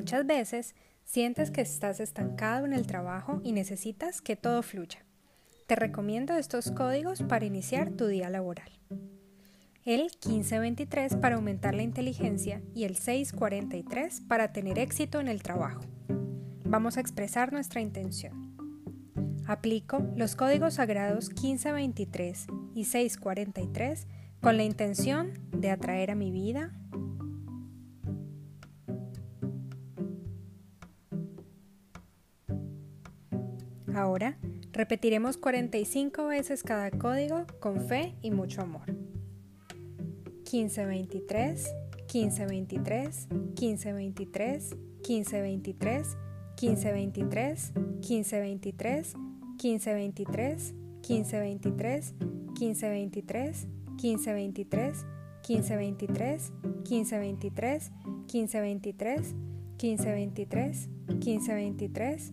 Muchas veces sientes que estás estancado en el trabajo y necesitas que todo fluya. Te recomiendo estos códigos para iniciar tu día laboral. El 1523 para aumentar la inteligencia y el 643 para tener éxito en el trabajo. Vamos a expresar nuestra intención. Aplico los códigos sagrados 1523 y 643 con la intención de atraer a mi vida Ahora repetiremos 45 veces cada código con fe y mucho amor. 1523, 1523, 1523, 1523, 1523, 1523, 1523, 1523, 1523, 1523, 1523, 1523, 1523, 1523, 1523, 1523,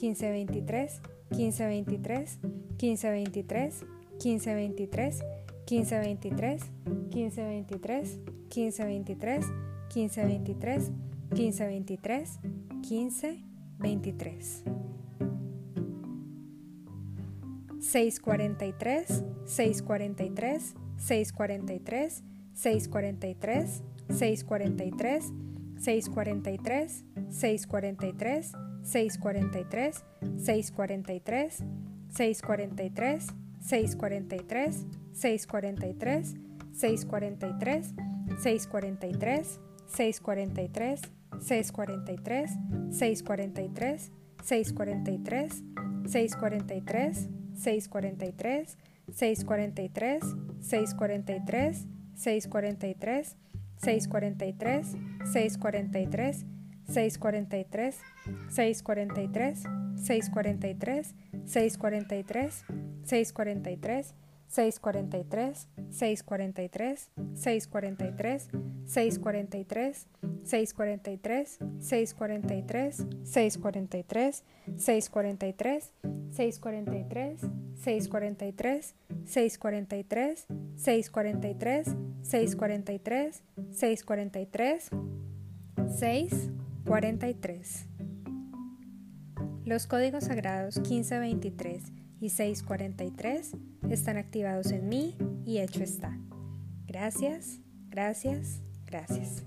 1523, 1523, 1523, 1523, 1523, 1523, 1523, 1523, 1523. 643, 643, 643, 643, 643, 643, 643, 643, 643, 643, 643, 643, 643, 643, 643, 643, 643, 643, 643, 643, 643, 643, 643, 643, 643, 643, 643, 643, 643, 643, 643, 643, 643, 643, 643, 643, 643, 643, 643, 643, 643, 643, 643, 643, 643. Los códigos sagrados 1523 y 643 están activados en mí y hecho está. Gracias, gracias, gracias.